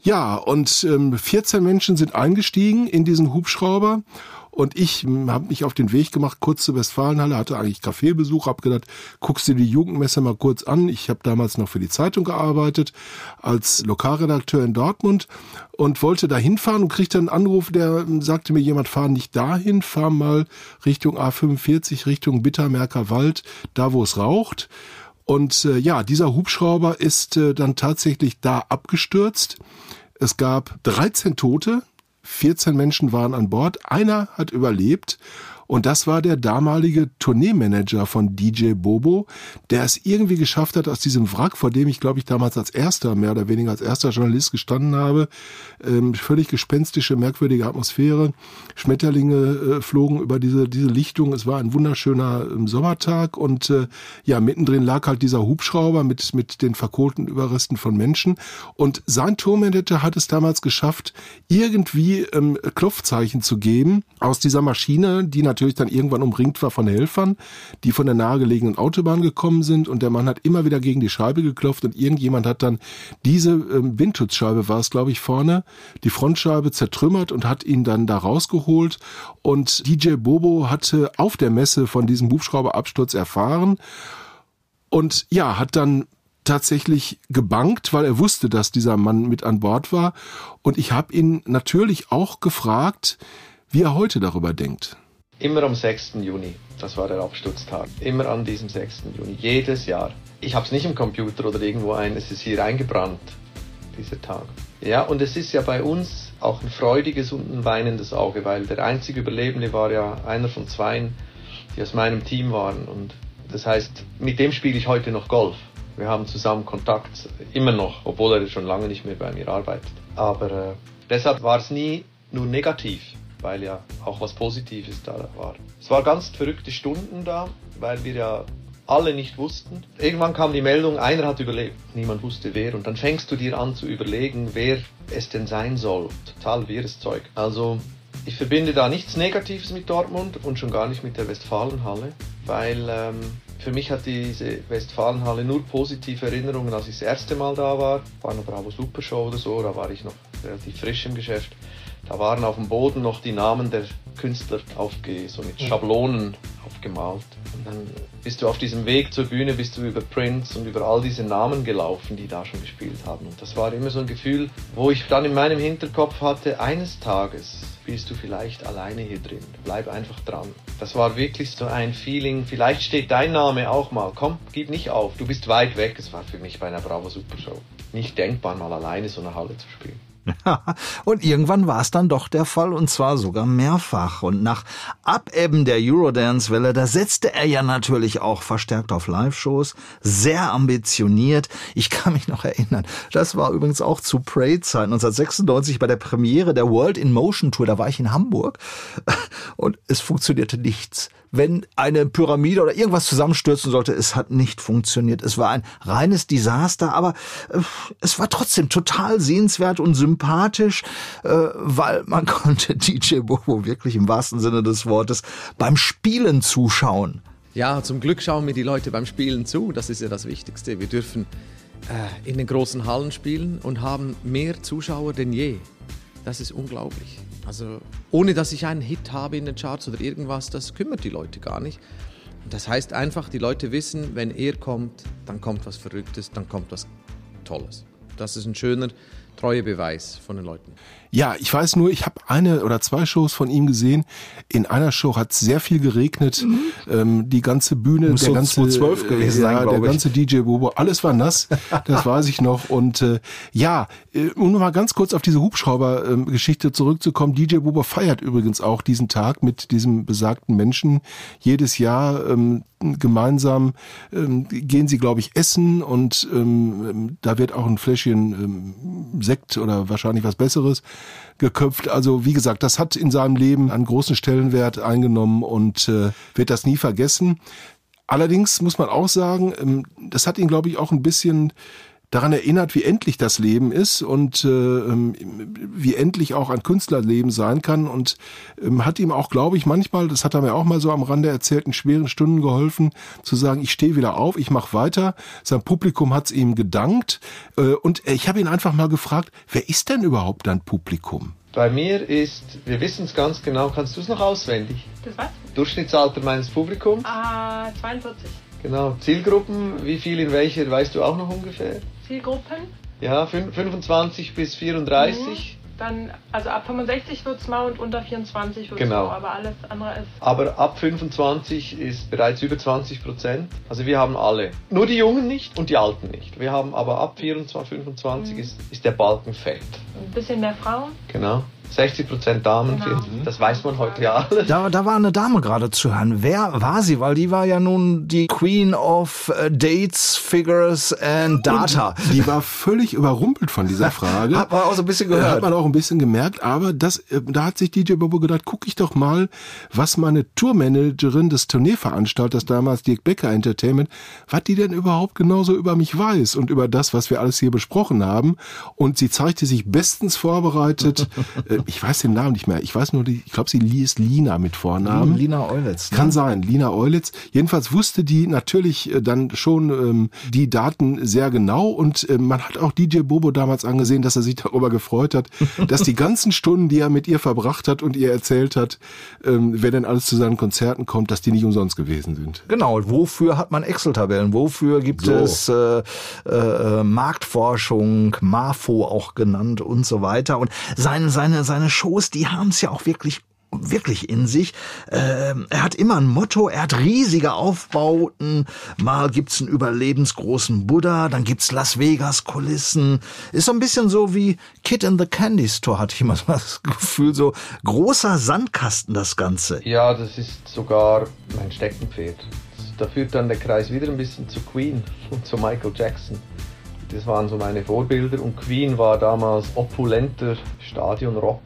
Ja, und ähm, 14 Menschen sind eingestiegen in diesen Hubschrauber und ich habe mich auf den Weg gemacht, kurz zur Westfalenhalle, hatte eigentlich Kaffeebesuch, habe gedacht, guckst dir die Jugendmesse mal kurz an. Ich habe damals noch für die Zeitung gearbeitet, als Lokalredakteur in Dortmund und wollte da hinfahren und kriegte einen Anruf, der ähm, sagte mir jemand, fahr nicht dahin, fahr mal Richtung A45, Richtung Bittermerker Wald, da wo es raucht. Und äh, ja, dieser Hubschrauber ist äh, dann tatsächlich da abgestürzt. Es gab 13 Tote, 14 Menschen waren an Bord, einer hat überlebt und das war der damalige Tourneemanager von DJ Bobo, der es irgendwie geschafft hat, aus diesem Wrack, vor dem ich glaube ich damals als erster, mehr oder weniger als erster Journalist gestanden habe, ähm, völlig gespenstische, merkwürdige Atmosphäre, Schmetterlinge äh, flogen über diese, diese Lichtung, es war ein wunderschöner ähm, Sommertag und äh, ja, mittendrin lag halt dieser Hubschrauber mit, mit den verkohlten Überresten von Menschen. Und sein Tourmanager hat es damals geschafft, irgendwie ähm, Klopfzeichen zu geben aus dieser Maschine, die natürlich dann irgendwann umringt war von Helfern, die von der nahegelegenen Autobahn gekommen sind und der Mann hat immer wieder gegen die Scheibe geklopft und irgendjemand hat dann diese ähm, Windschutzscheibe war es, glaube ich, vorne, die Frontscheibe zertrümmert und hat ihn dann da rausgeholt und DJ Bobo hatte auf der Messe von diesem Hubschrauberabsturz erfahren und ja, hat dann tatsächlich gebankt, weil er wusste, dass dieser Mann mit an Bord war. Und ich habe ihn natürlich auch gefragt, wie er heute darüber denkt. Immer am 6. Juni, das war der Absturztag. Immer an diesem 6. Juni, jedes Jahr. Ich habe es nicht im Computer oder irgendwo ein, es ist hier eingebrannt. dieser Tag. Ja, und es ist ja bei uns auch ein freudiges und ein weinendes Auge, weil der einzige Überlebende war ja einer von zweien, die aus meinem Team waren. Und das heißt, mit dem spiele ich heute noch Golf. Wir haben zusammen Kontakt, immer noch, obwohl er schon lange nicht mehr bei mir arbeitet. Aber äh, deshalb war es nie nur negativ, weil ja auch was Positives da war. Es war ganz verrückte Stunden da, weil wir ja alle nicht wussten. Irgendwann kam die Meldung, einer hat überlebt. Niemand wusste wer. Und dann fängst du dir an zu überlegen, wer es denn sein soll. Total wirres Zeug. Also ich verbinde da nichts Negatives mit Dortmund und schon gar nicht mit der Westfalenhalle, weil ähm, für mich hat diese Westfalenhalle nur positive Erinnerungen, als ich das erste Mal da war. War eine Bravo Super Show oder so, da war ich noch relativ frisch im Geschäft. Da waren auf dem Boden noch die Namen der Künstler aufge, so mit Schablonen aufgemalt. Und dann bist du auf diesem Weg zur Bühne, bist du über Prince und über all diese Namen gelaufen, die da schon gespielt haben. Und das war immer so ein Gefühl, wo ich dann in meinem Hinterkopf hatte, eines Tages bist du vielleicht alleine hier drin. Bleib einfach dran. Das war wirklich so ein Feeling, vielleicht steht dein Name auch mal. Komm, gib nicht auf, du bist weit weg. Es war für mich bei einer Bravo Super Show nicht denkbar, mal alleine so eine Halle zu spielen. *laughs* und irgendwann war es dann doch der Fall und zwar sogar mehrfach. Und nach Abebben der Eurodance-Welle, da setzte er ja natürlich auch verstärkt auf Live-Shows, sehr ambitioniert. Ich kann mich noch erinnern, das war übrigens auch zu Prey-Zeit 1996 bei der Premiere der World in Motion Tour, da war ich in Hamburg *laughs* und es funktionierte nichts wenn eine Pyramide oder irgendwas zusammenstürzen sollte. Es hat nicht funktioniert. Es war ein reines Desaster, aber äh, es war trotzdem total sehenswert und sympathisch, äh, weil man *laughs* konnte DJ Bobo wirklich im wahrsten Sinne des Wortes beim Spielen zuschauen. Ja, zum Glück schauen mir die Leute beim Spielen zu. Das ist ja das Wichtigste. Wir dürfen äh, in den großen Hallen spielen und haben mehr Zuschauer denn je. Das ist unglaublich. Also ohne dass ich einen Hit habe in den Charts oder irgendwas, das kümmert die Leute gar nicht. Das heißt einfach, die Leute wissen, wenn er kommt, dann kommt was Verrücktes, dann kommt was Tolles. Das ist ein schöner Treuebeweis von den Leuten. Ja, ich weiß nur, ich habe eine oder zwei Shows von ihm gesehen. In einer Show hat sehr viel geregnet. Mhm. Ähm, die ganze Bühne, Muss der so ganze 2012 gewesen ja, sein, der ich. ganze DJ Bobo, alles war nass. *laughs* das weiß ich noch. Und äh, ja, äh, um noch mal ganz kurz auf diese Hubschrauber-Geschichte zurückzukommen. DJ Bobo feiert übrigens auch diesen Tag mit diesem besagten Menschen jedes Jahr. Ähm, gemeinsam ähm, gehen sie, glaube ich, essen und ähm, da wird auch ein Fläschchen ähm, Sekt oder wahrscheinlich was Besseres geköpft. Also wie gesagt, das hat in seinem Leben einen großen Stellenwert eingenommen und äh, wird das nie vergessen. Allerdings muss man auch sagen, ähm, das hat ihn, glaube ich, auch ein bisschen daran erinnert, wie endlich das Leben ist und äh, ähm, wie endlich auch ein Künstlerleben sein kann und ähm, hat ihm auch, glaube ich, manchmal, das hat er mir auch mal so am Rande erzählt, in schweren Stunden geholfen, zu sagen, ich stehe wieder auf, ich mache weiter. Sein Publikum hat es ihm gedankt äh, und ich habe ihn einfach mal gefragt, wer ist denn überhaupt dein Publikum? Bei mir ist, wir wissen es ganz genau, kannst du es noch auswendig? Das was? Durchschnittsalter meines Publikums? Ah, 42. Genau. Zielgruppen, wie viel in welcher, weißt du auch noch ungefähr? Zielgruppen. Ja, fün- 25 bis 34. Dann, also ab 65 wird's mal und unter 24 wird's Genau. mau, aber alles andere ist. Aber ab 25 ist bereits über 20 Prozent. Also wir haben alle. Nur die Jungen nicht und die Alten nicht. Wir haben aber ab 24, 25 ist, ist der Balken fett. Ein bisschen mehr Frauen. Genau. 60 Prozent Damen, Genau. 40, das weiß man heute ja alles. Da, da war eine Dame gerade zu hören. Wer war sie? Weil die war ja nun die Queen of äh, Dates, Figures and Data. Und die war völlig überrumpelt von dieser *laughs* Frage. Hat man auch so ein bisschen gehört. Hat man auch ein bisschen gemerkt, aber das, äh, da hat sich DJ Bobo gedacht, guck ich doch mal, was meine Tourmanagerin des Tourneeveranstalters damals, Dirk Becker Entertainment, was die denn überhaupt genauso über mich weiß und über das, was wir alles hier besprochen haben. Und sie zeigte sich bestens vorbereitet. *laughs* Äh, ich weiß den Namen nicht mehr. Ich weiß nur, die, ich glaube, sie ist Lina mit Vornamen. Lina Eulitz. Ne? Kann sein, Lina Eulitz. Jedenfalls wusste die natürlich äh, dann schon ähm, die Daten sehr genau und äh, man hat auch DJ Bobo damals angesehen, dass er sich *laughs* darüber gefreut hat, dass die ganzen Stunden, die er mit ihr verbracht hat und ihr erzählt hat, ähm, wer denn alles zu seinen Konzerten kommt, dass die nicht umsonst gewesen sind. Genau, wofür hat man Excel-Tabellen? Wofür gibt So. es äh, äh, Marktforschung, MAFO auch genannt und so weiter? Und seine, seine, seine Shows, die haben es ja auch wirklich wirklich in sich. Ähm, er hat immer ein Motto, er hat riesige Aufbauten. Mal gibt's einen überlebensgroßen Buddha, dann gibt's Las Vegas Kulissen. Ist so ein bisschen so wie Kid in the Candy Store, hatte ich immer so *laughs* das Gefühl, so großer Sandkasten das Ganze. Ja, das ist sogar mein Steckenpferd. Da führt dann der Kreis wieder ein bisschen zu Queen *laughs* und zu Michael Jackson. Das waren so meine Vorbilder und Queen war damals opulenter Stadionrock,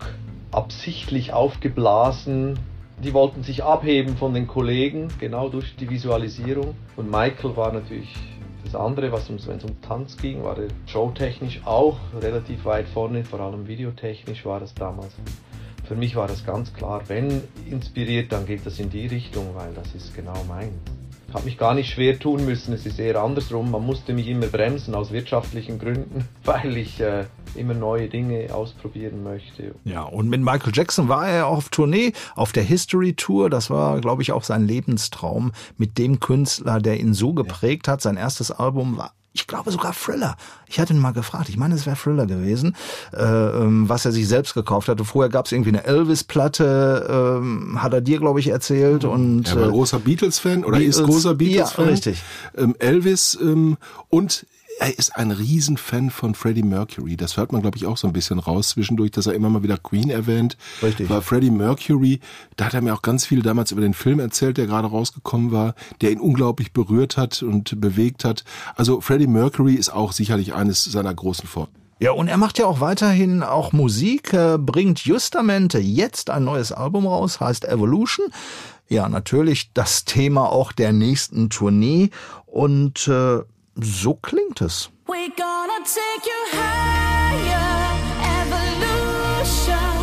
absichtlich aufgeblasen. Die wollten sich abheben von den Kollegen, genau durch die Visualisierung. Und Michael war natürlich das andere, was uns, wenn es um Tanz ging, war er showtechnisch auch relativ weit vorne, vor allem videotechnisch war das damals. Für mich war das ganz klar, wenn inspiriert, dann geht das in die Richtung, weil das ist genau mein. Habe mich gar nicht schwer tun müssen, es ist eher andersrum. Man musste mich immer bremsen aus wirtschaftlichen Gründen, *laughs* weil ich äh, immer neue Dinge ausprobieren möchte. Ja, und mit Michael Jackson war er auf Tournee, auf der History Tour. Das war, glaube ich, auch sein Lebenstraum mit dem Künstler, der ihn so geprägt hat. Sein erstes Album war ich glaube sogar Thriller. Ich hatte ihn mal gefragt, ich meine, es wäre Thriller gewesen, äh, ähm, was er sich selbst gekauft hatte. Vorher gab es irgendwie eine Elvis-Platte, ähm, hat er dir, glaube ich, erzählt. Und, Er war äh, großer Beatles-Fan oder Beatles- ist großer Beatles-Fan. Ja, richtig. Ähm, Elvis ähm, und er ist ein Riesenfan von Freddie Mercury. Das hört man, glaube ich, auch so ein bisschen raus zwischendurch, dass er immer mal wieder Queen erwähnt. Richtig. Weil Freddie Mercury, da hat er mir auch ganz viel damals über den Film erzählt, der gerade rausgekommen war, der ihn unglaublich berührt hat und bewegt hat. Also Freddie Mercury ist auch sicherlich eines seiner großen Vor. Ja, und er macht ja auch weiterhin auch Musik, äh, bringt justamente jetzt ein neues Album raus, heißt Evolution. Ja, natürlich das Thema auch der nächsten Tournee und äh, so klingt es. We're gonna take you higher, evolution.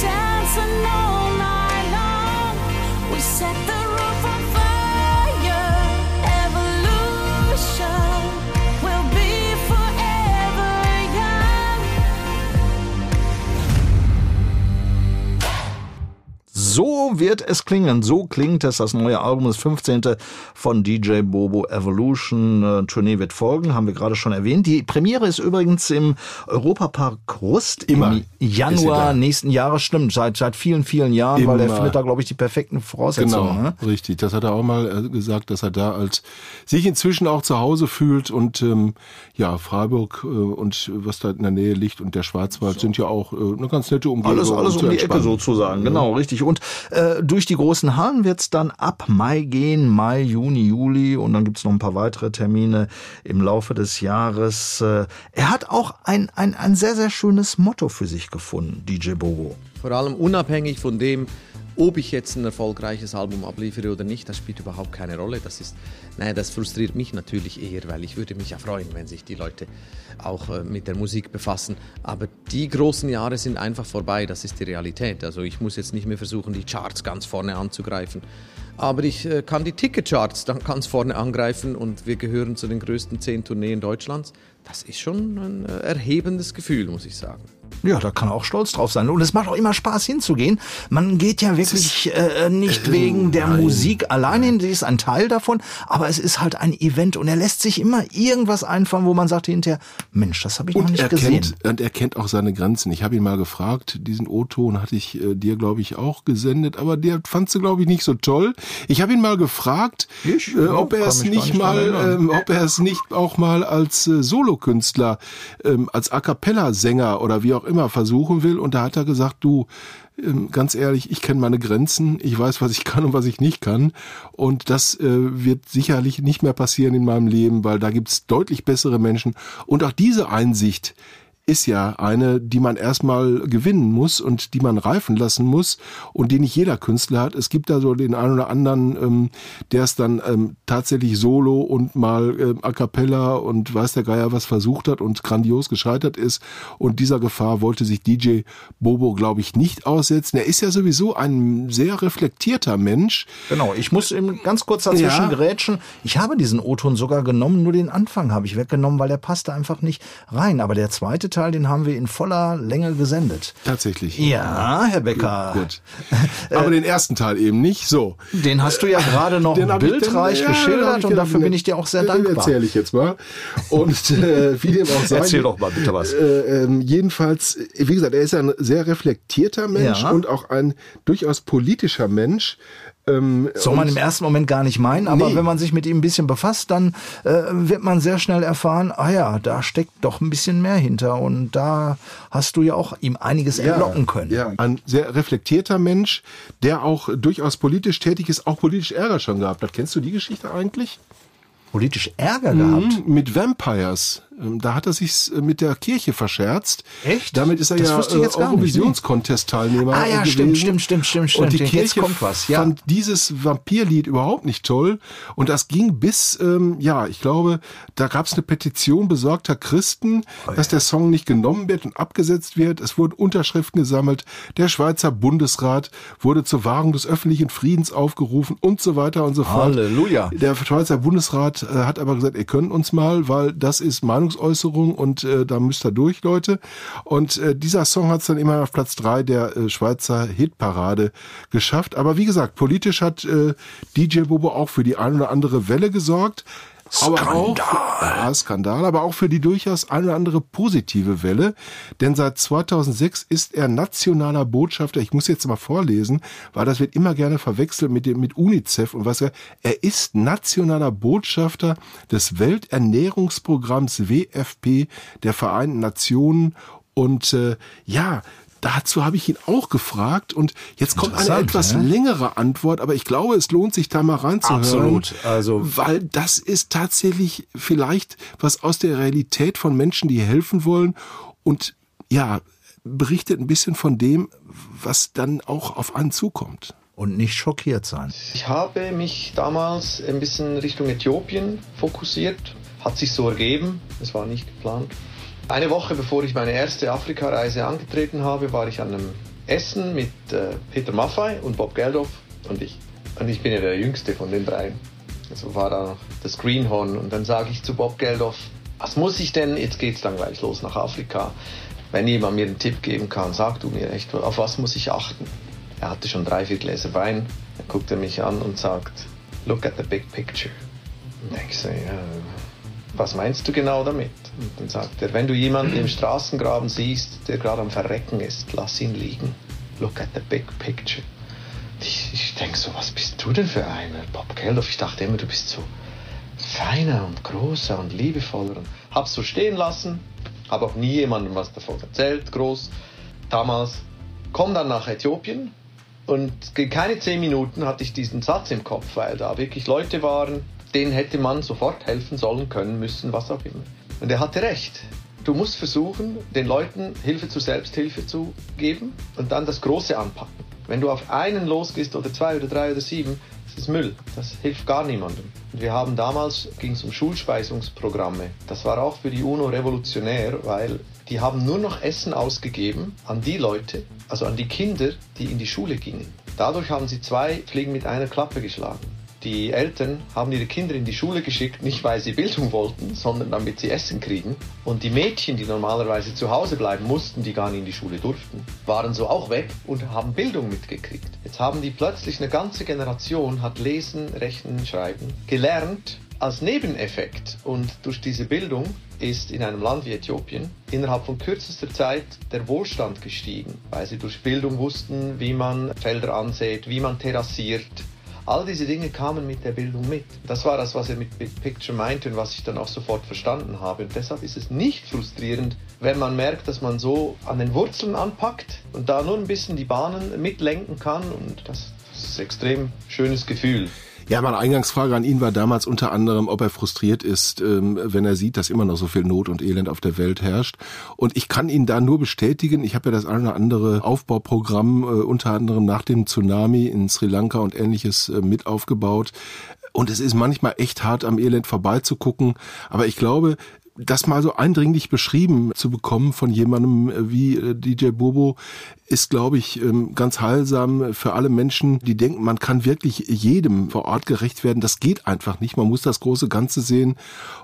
Dancing all night long. We set So wird es klingen. So klingt es. Das neue Album, das 15. von DJ Bobo Evolution. Äh, Tournee wird folgen, haben wir gerade schon erwähnt. Die Premiere ist übrigens im Europapark Rust Immer im ist Januar nächsten Jahres. Stimmt, seit, seit vielen, vielen Jahren, weil er Immer. findet da, glaube ich, die perfekten Voraussetzungen. Genau, Ne? richtig. Das hat er auch mal äh, gesagt, dass er da als sich inzwischen auch zu Hause fühlt und ähm, ja, Freiburg äh, und was da in der Nähe liegt und der Schwarzwald sind ja auch äh, eine ganz nette Umgebung. Alles, alles um die. Ecke sozusagen, genau, richtig. Und äh, durch die großen Hallen wird's dann ab Mai gehen, Mai, Juni, Juli und dann gibt's noch ein paar weitere Termine im Laufe des Jahres. Äh, er hat auch ein, ein, ein sehr, sehr schönes Motto für sich gefunden, DJ Bobo. Vor allem unabhängig von dem, ob ich jetzt ein erfolgreiches Album abliefere oder nicht, das spielt überhaupt keine Rolle. Das ist, naja, das frustriert mich natürlich eher, weil ich würde mich ja freuen, wenn sich die Leute auch äh, mit der Musik befassen. Aber die großen Jahre sind einfach vorbei, das ist die Realität. Also ich muss jetzt nicht mehr versuchen, die Charts ganz vorne anzugreifen. Aber ich äh, kann die Ticketcharts dann ganz vorne angreifen und wir gehören zu den größten zehn Tourneen Deutschlands. Das ist schon ein äh, erhebendes Gefühl, muss ich sagen. Ja, da kann er auch stolz drauf sein. Und es macht auch immer Spaß hinzugehen. Man geht ja wirklich äh, nicht wegen der Musik allein hin, sie ist ein Teil davon, aber es ist halt ein Event und er lässt sich immer irgendwas einfallen, wo man sagt hinterher, Mensch, das habe ich noch Und nicht er, gesehen. kennt, und er kennt auch seine Grenzen. Ich habe ihn mal gefragt, diesen O-Ton hatte ich äh, dir, glaube ich, auch gesendet, aber der fandst du, glaube ich, nicht so toll. Ich habe ihn mal gefragt, Ich? äh, ob er es nicht nicht mal, ähm, ob er es nicht auch mal als äh, Solokünstler, ähm, als A cappella-Sänger oder wie auch immer versuchen will. Und da hat er gesagt, du, ähm, ganz ehrlich, ich kenne meine Grenzen, ich weiß, was ich *laughs* kann und was ich nicht kann. Und das äh, wird sicherlich nicht mehr passieren in meinem Leben, weil da gibt's deutlich bessere Menschen. Und auch diese Einsicht ist ja eine, die man erstmal gewinnen muss und die man reifen lassen muss und die nicht jeder Künstler hat. Es gibt da so den einen oder anderen, ähm, der es dann ähm, tatsächlich solo und mal ähm, a cappella und weiß der Geier was versucht hat und grandios gescheitert ist. Und dieser Gefahr wollte sich DJ Bobo, glaube ich, nicht aussetzen. Er ist ja sowieso ein sehr reflektierter Mensch. Genau, ich muss eben ganz kurz dazwischen Ja. grätschen. Ich habe diesen O-Ton sogar genommen, nur den Anfang habe ich weggenommen, weil der passte einfach nicht rein. Aber der zweite Teil, Teil, den haben wir in voller Länge gesendet. Tatsächlich. Ja, Herr Becker. Gut. *laughs* Aber den ersten Teil eben nicht. So. Den hast du ja gerade noch Den bildreich ja, geschildert ich und dafür bin ich dir auch sehr den dankbar. erzähle ich jetzt mal. Und äh, wie dem auch sei. Erzähl doch mal bitte was. Äh, ähm, jedenfalls, wie gesagt, er ist ein sehr reflektierter Mensch Ja. und auch ein durchaus politischer Mensch. Ähm, Soll man im ersten Moment gar nicht meinen, aber Nee. wenn man sich mit ihm ein bisschen befasst, dann äh, wird man sehr schnell erfahren, ah ja, da steckt doch ein bisschen mehr hinter und da hast du ja auch ihm einiges entlocken können. Ja, ein sehr reflektierter Mensch, der auch durchaus politisch tätig ist, auch politisch Ärger schon gehabt hat. Kennst du die Geschichte eigentlich? Politisch Ärger gehabt. Mhm, Mit Vampires. Ähm, Da hat er sich mit der Kirche verscherzt. Echt? Damit ist er Das ja äh, Eurovisions-Contest-Teilnehmer. Ah ja, gewesen. stimmt, stimmt, stimmt, stimmt, stimmt. Und die Kirche kommt was, ja. fand dieses Vampirlied überhaupt nicht toll. Und das ging bis, ähm, ja, ich glaube, da gab es eine Petition besorgter Christen, Oh dass der Song nicht genommen wird und abgesetzt wird. Es wurden Unterschriften gesammelt. Der Schweizer Bundesrat wurde zur Wahrung des öffentlichen Friedens aufgerufen und so weiter und so fort. Halleluja. Der Schweizer Bundesrat äh, hat aber gesagt, ihr könnt uns mal, weil das ist Meinungsäußerung und äh, da müsst ihr durch, Leute. Und äh, dieser Song hat es dann immer auf Platz drei der äh, Schweizer Hitparade geschafft. Aber wie gesagt, politisch hat äh, DJ Bobo auch für die ein oder andere Welle gesorgt. Aber auch, ja, Skandal, aber auch für die durchaus ein oder andere positive Welle. Denn seit 2006 ist er nationaler Botschafter. Ich muss jetzt mal vorlesen, weil das wird immer gerne verwechselt mit dem, mit UNICEF und was er, er ist nationaler Botschafter des Welternährungsprogramms WFP der Vereinten Nationen und, äh, ja, Dazu habe ich ihn auch gefragt und jetzt kommt eine etwas ja. längere Antwort, aber ich glaube, es lohnt sich da mal reinzuhören. Absolut. Also- weil das ist tatsächlich vielleicht was aus der Realität von Menschen, die helfen wollen und ja, berichtet ein bisschen von dem, was dann auch auf einen zukommt. Und nicht schockiert sein. Ich habe mich damals ein bisschen Richtung Äthiopien fokussiert. Hat sich so ergeben. Es war nicht geplant. Eine Woche bevor ich meine erste Afrikareise angetreten habe, war ich an einem Essen mit äh, Peter Maffei und Bob Geldof und ich. Und ich bin ja der jüngste von den dreien. Also war da noch das Greenhorn. Und dann sage ich zu Bob Geldof, was muss ich denn, jetzt geht's dann gleich los nach Afrika. Wenn jemand mir einen Tipp geben kann, sag du mir echt, auf was muss ich achten? Er hatte schon drei, vier Gläser Wein. Dann guckt er mich an und sagt, look at the big picture. Und ich so, ja, was meinst du genau damit? Und dann sagt er, wenn du jemanden im Straßengraben siehst, der gerade am Verrecken ist, lass ihn liegen. Look at the big picture. Ich, ich denke so, was bist du denn für einer? Bob Geldof, ich dachte immer, du bist so feiner und großer und liebevoller. Und hab's so stehen lassen, habe auch nie jemandem was davon erzählt, groß. Damals komm dann nach Äthiopien und in keine zehn Minuten hatte ich diesen Satz im Kopf, weil da wirklich Leute waren, denen hätte man sofort helfen sollen, können, müssen, was auch immer. Und er hatte recht. Du musst versuchen, den Leuten Hilfe zur Selbsthilfe zu geben und dann das Große anpacken. Wenn du auf einen losgehst oder zwei oder drei oder sieben, das ist Müll. Das hilft gar niemandem. Und wir haben damals, ging es um Schulspeisungsprogramme. Das war auch für die UNO revolutionär, weil die haben nur noch Essen ausgegeben an die Leute, also an die Kinder, die in die Schule gingen. Dadurch haben sie zwei Fliegen mit einer Klappe geschlagen. Die Eltern haben ihre Kinder in die Schule geschickt, nicht weil sie Bildung wollten, sondern damit sie Essen kriegen. Und die Mädchen, die normalerweise zu Hause bleiben mussten, die gar nicht in die Schule durften, waren so auch weg und haben Bildung mitgekriegt. Jetzt haben die plötzlich eine ganze Generation hat Lesen, Rechnen, Schreiben gelernt als Nebeneffekt. Und durch diese Bildung ist in einem Land wie Äthiopien innerhalb von kürzester Zeit der Wohlstand gestiegen, weil sie durch Bildung wussten, wie man Felder ansät, wie man terrassiert, All diese Dinge kamen mit der Bildung mit. Das war das, was er mit Big Picture meinte und was ich dann auch sofort verstanden habe. Und deshalb ist es nicht frustrierend, wenn man merkt, dass man so an den Wurzeln anpackt und da nur ein bisschen die Bahnen mitlenken kann. Und das, ist ein extrem schönes Gefühl. Ja, meine Eingangsfrage an ihn war damals unter anderem, ob er frustriert ist, ähm, wenn er sieht, dass immer noch so viel Not und Elend auf der Welt herrscht. Und ich kann ihn da nur bestätigen. Ich habe ja das eine oder andere Aufbauprogramm, äh, unter anderem nach dem Tsunami in Sri Lanka und ähnliches äh, mit aufgebaut. Und es ist manchmal echt hart am Elend vorbeizugucken. Aber ich glaube, das mal so eindringlich beschrieben zu bekommen von jemandem äh, wie äh, DJ Bobo ist, glaube ich, ähm, ganz heilsam für alle Menschen, die denken, man kann wirklich jedem vor Ort gerecht werden. Das geht einfach nicht. Man muss das große Ganze sehen.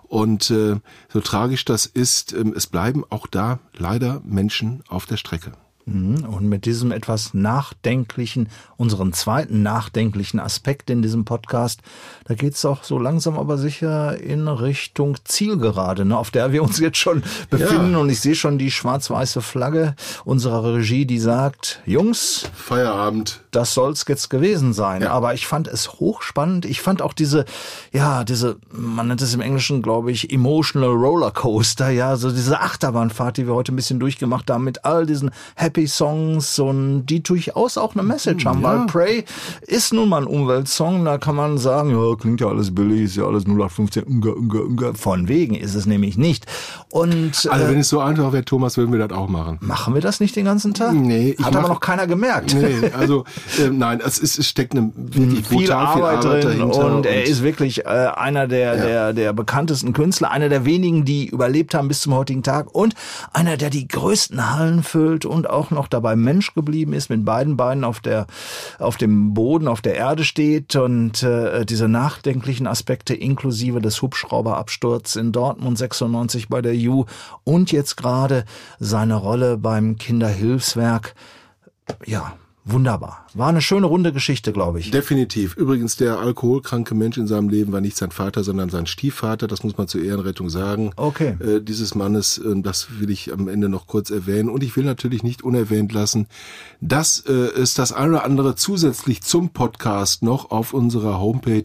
Und äh, so tragisch das ist, ähm, es bleiben auch da leider Menschen auf der Strecke. Mhm. Und mit diesem etwas nachdenklichen, unseren zweiten nachdenklichen Aspekt in diesem Podcast, da geht's auch so langsam aber sicher in Richtung Zielgerade, ne, auf der wir uns jetzt schon befinden. Und ich sehe schon die schwarz-weiße Flagge unserer Regie, die sagt, Jungs, Feierabend. das soll's jetzt gewesen sein. Ja. Aber ich fand es hochspannend. Ich fand auch diese, ja, diese, man nennt es im Englischen, glaube ich, emotional Rollercoaster, ja, so diese Achterbahnfahrt, die wir heute ein bisschen durchgemacht haben mit all diesen Happy Songs und die durchaus auch eine Message haben, weil Pray ist nun mal ein Umweltsong, da kann man sagen, ja, klingt ja alles billig, ist ja alles 0815, unga, unga, unga. Von wegen ist es nämlich nicht. Und Also äh, wenn es so einfach wäre, Thomas, würden wir das auch machen. machen wir das nicht den ganzen Tag? Nee, Hat aber noch keiner gemerkt. Nee, also *laughs* ähm, nein, es, ist, es steckt eine wirklich viel brutal Arbeit, viel Arbeit drin dahinter. und er ist wirklich äh, einer der, Ja. der, der bekanntesten Künstler, einer der wenigen, die überlebt haben bis zum heutigen Tag und einer, der die größten Hallen füllt und auch noch dabei Mensch geblieben ist, mit beiden Beinen auf der auf dem Boden, auf der Erde steht und äh, diese nachdenklichen Aspekte inklusive des Hubschrauberabsturz in Dortmund 96 bei der U und jetzt gerade seine Rolle beim Kinderhilfswerk. Ja, wunderbar. War eine schöne runde Geschichte, glaube ich. Definitiv. Übrigens, der alkoholkranke Mensch in seinem Leben war nicht sein Vater, sondern sein Stiefvater. Das muss man zur Ehrenrettung sagen. Okay. Äh, dieses Mannes, äh, das will ich am Ende noch kurz erwähnen. Und ich will natürlich nicht unerwähnt lassen, dass äh, es das eine oder andere zusätzlich zum Podcast noch auf unserer Homepage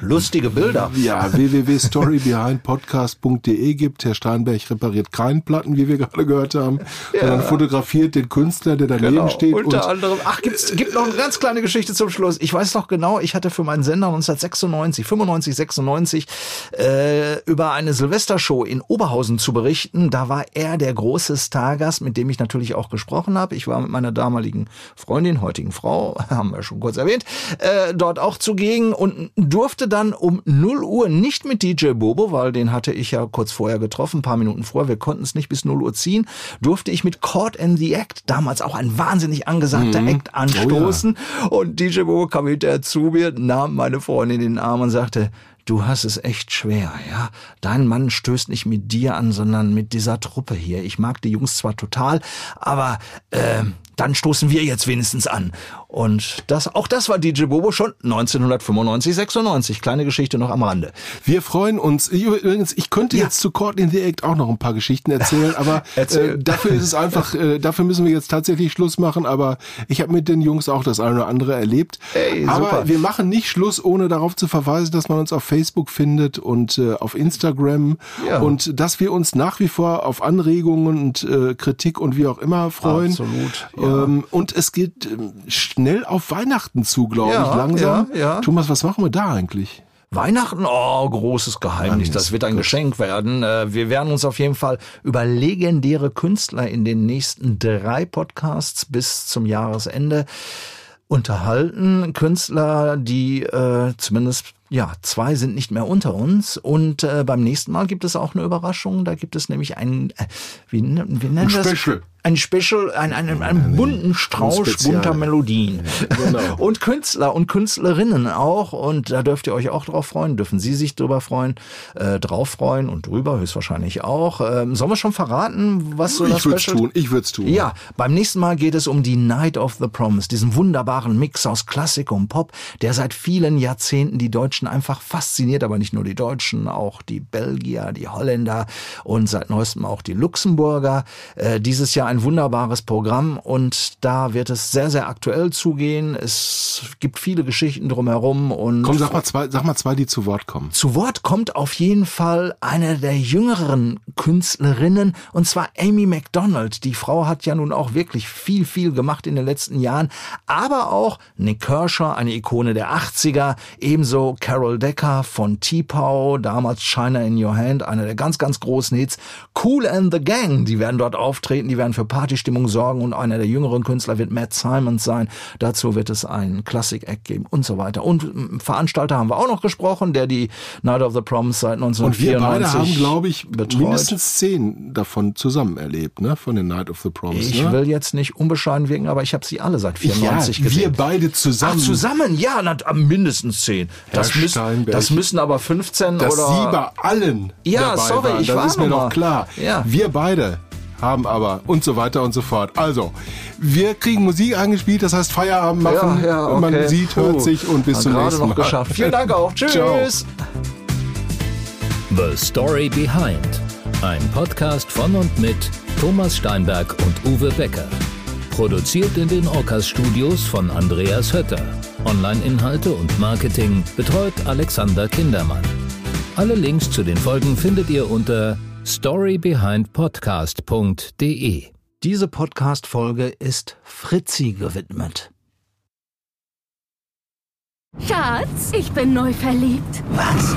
Lustige Bilder. ja, *laughs* www.storybehindpodcast.de gibt. Herr Steinberg repariert keinen Platten, wie wir gerade gehört haben, sondern fotografiert den Künstler, der daneben steht. Genau. Unter und anderem, ach, gibt's, gibt noch ganz kleine Geschichte zum Schluss. Ich weiß noch genau, ich hatte für meinen Sender 1996, 95, 96 äh, über eine Silvestershow in Oberhausen zu berichten. Da war er der große Stargast, mit dem ich natürlich auch gesprochen habe. Ich war mit meiner damaligen Freundin, heutigen Frau, *laughs* haben wir schon kurz erwähnt, äh, dort auch zugegen und durfte dann um 0 Uhr nicht mit DJ Bobo, weil den hatte ich ja kurz vorher getroffen, ein paar Minuten vorher, wir konnten es nicht bis 0 Uhr ziehen, durfte ich mit Caught in the Act, damals auch ein wahnsinnig angesagter Act, anstoßen. Und DJ Bobo kam hinterher zu mir, nahm meine Freundin in den Arm und sagte, du hast es echt schwer, ja. Dein Mann stößt nicht mit dir an, sondern mit dieser Truppe hier. Ich mag die Jungs zwar total, aber äh, dann stoßen wir jetzt wenigstens an. Und das, auch das war DJ Bobo schon 1995, 96. Kleine Geschichte noch am Rande. Wir freuen uns. Ich- Übrigens, ich könnte jetzt zu Court in the Act auch noch ein paar Geschichten erzählen, aber *laughs* Erzähl. äh, dafür ist es einfach, äh, dafür müssen wir jetzt tatsächlich Schluss machen. Aber ich habe mit den Jungs auch das eine oder andere erlebt. Ey, aber wir machen nicht Schluss, ohne darauf zu verweisen, dass man uns auf Facebook findet und äh, auf Instagram Ja. und dass wir uns nach wie vor auf Anregungen und äh, Kritik und wie auch immer freuen. Absolut, ja. Ähm, und es geht ähm, schnell auf Weihnachten zu, glaube Ja, ich, langsam. ja, ja. Thomas, was machen wir da eigentlich? Weihnachten, oh, großes Geheimnis. Das wird ein Geschenk werden. Äh, Wir werden uns auf jeden Fall über legendäre Künstler in den nächsten drei Podcasts bis zum Jahresende unterhalten. Künstler, die äh, zumindest ja, zwei sind nicht mehr unter uns und äh, beim nächsten Mal gibt es auch eine Überraschung. Da gibt es nämlich ein, äh, wie, nen- wie nennen wir das? Special. Ein Special, ein, einen, einen bunten Strauß Spezial. bunter Melodien. Genau. *laughs* Und Künstler und Künstlerinnen auch. Und da dürft ihr euch auch drauf freuen. Dürfen Sie sich drüber freuen, äh, drauf freuen und drüber höchstwahrscheinlich auch. Ähm, sollen wir schon verraten, was so das Ich würde es Special tun, ich würde es tun. ja, beim nächsten Mal geht es um die Night of the Promise, diesen wunderbaren Mix aus Klassik und Pop, der seit vielen Jahrzehnten die Deutschen einfach fasziniert, aber nicht nur die Deutschen, auch die Belgier, die Holländer und seit neuestem auch die Luxemburger. Äh, dieses Jahr ein wunderbares Programm und da wird es sehr, sehr aktuell zugehen. Es gibt viele Geschichten drumherum und Komm, sag mal zwei, sag mal zwei, die zu Wort kommen. zu Wort kommt auf jeden Fall eine der jüngeren Künstlerinnen, und zwar Amy MacDonald. Die Frau hat ja nun auch wirklich viel, viel gemacht in den letzten Jahren, aber auch Nick Kershaw, eine Ikone der 80er, ebenso Carol Decker von T-Pow, damals China in Your Hand, einer der ganz, ganz großen Hits. Cool and the Gang, die werden dort auftreten, die werden für Partystimmung sorgen und einer der jüngeren Künstler wird Matt Simons sein. Dazu wird es einen Classic-Act geben und so weiter. Und ähm, Veranstalter haben wir auch noch gesprochen, der die Night of the Proms seit Und wir 1994 beide haben, glaube ich, betreut. mindestens zehn davon zusammen erlebt, ne? Von den Night of the Proms. Ich ne? will jetzt nicht unbescheiden wirken, aber ich habe sie alle seit 94 ja, gesehen. wir beide zusammen. Ach, zusammen, ja, na, mindestens zehn. Das, müssen, Steinberg. das müssen aber 15 Dass oder. Sie bei allen Ja, dabei sorry, waren, ich das war ist mir noch doch mal. klar. Ja. Wir beide haben aber und so weiter und so fort. Also, wir kriegen Musik eingespielt, das heißt Feierabend machen. Ja, ja, okay. Man sieht, hört Puh. sich und bis Hat zum gerade nächsten noch Mal. geschafft. Vielen Dank auch. *laughs* Ciao. Tschüss. The Story Behind. Ein Podcast von und mit Thomas Steinberg und Uwe Becker. Produziert in den Orcas Studios von Andreas Hötter. Online-Inhalte und Marketing betreut Alexander Kindermann. Alle Links zu den Folgen findet ihr unter storybehindpodcast.de. Diese Podcast-Folge ist Fritzi gewidmet. Schatz, ich bin neu verliebt. Was?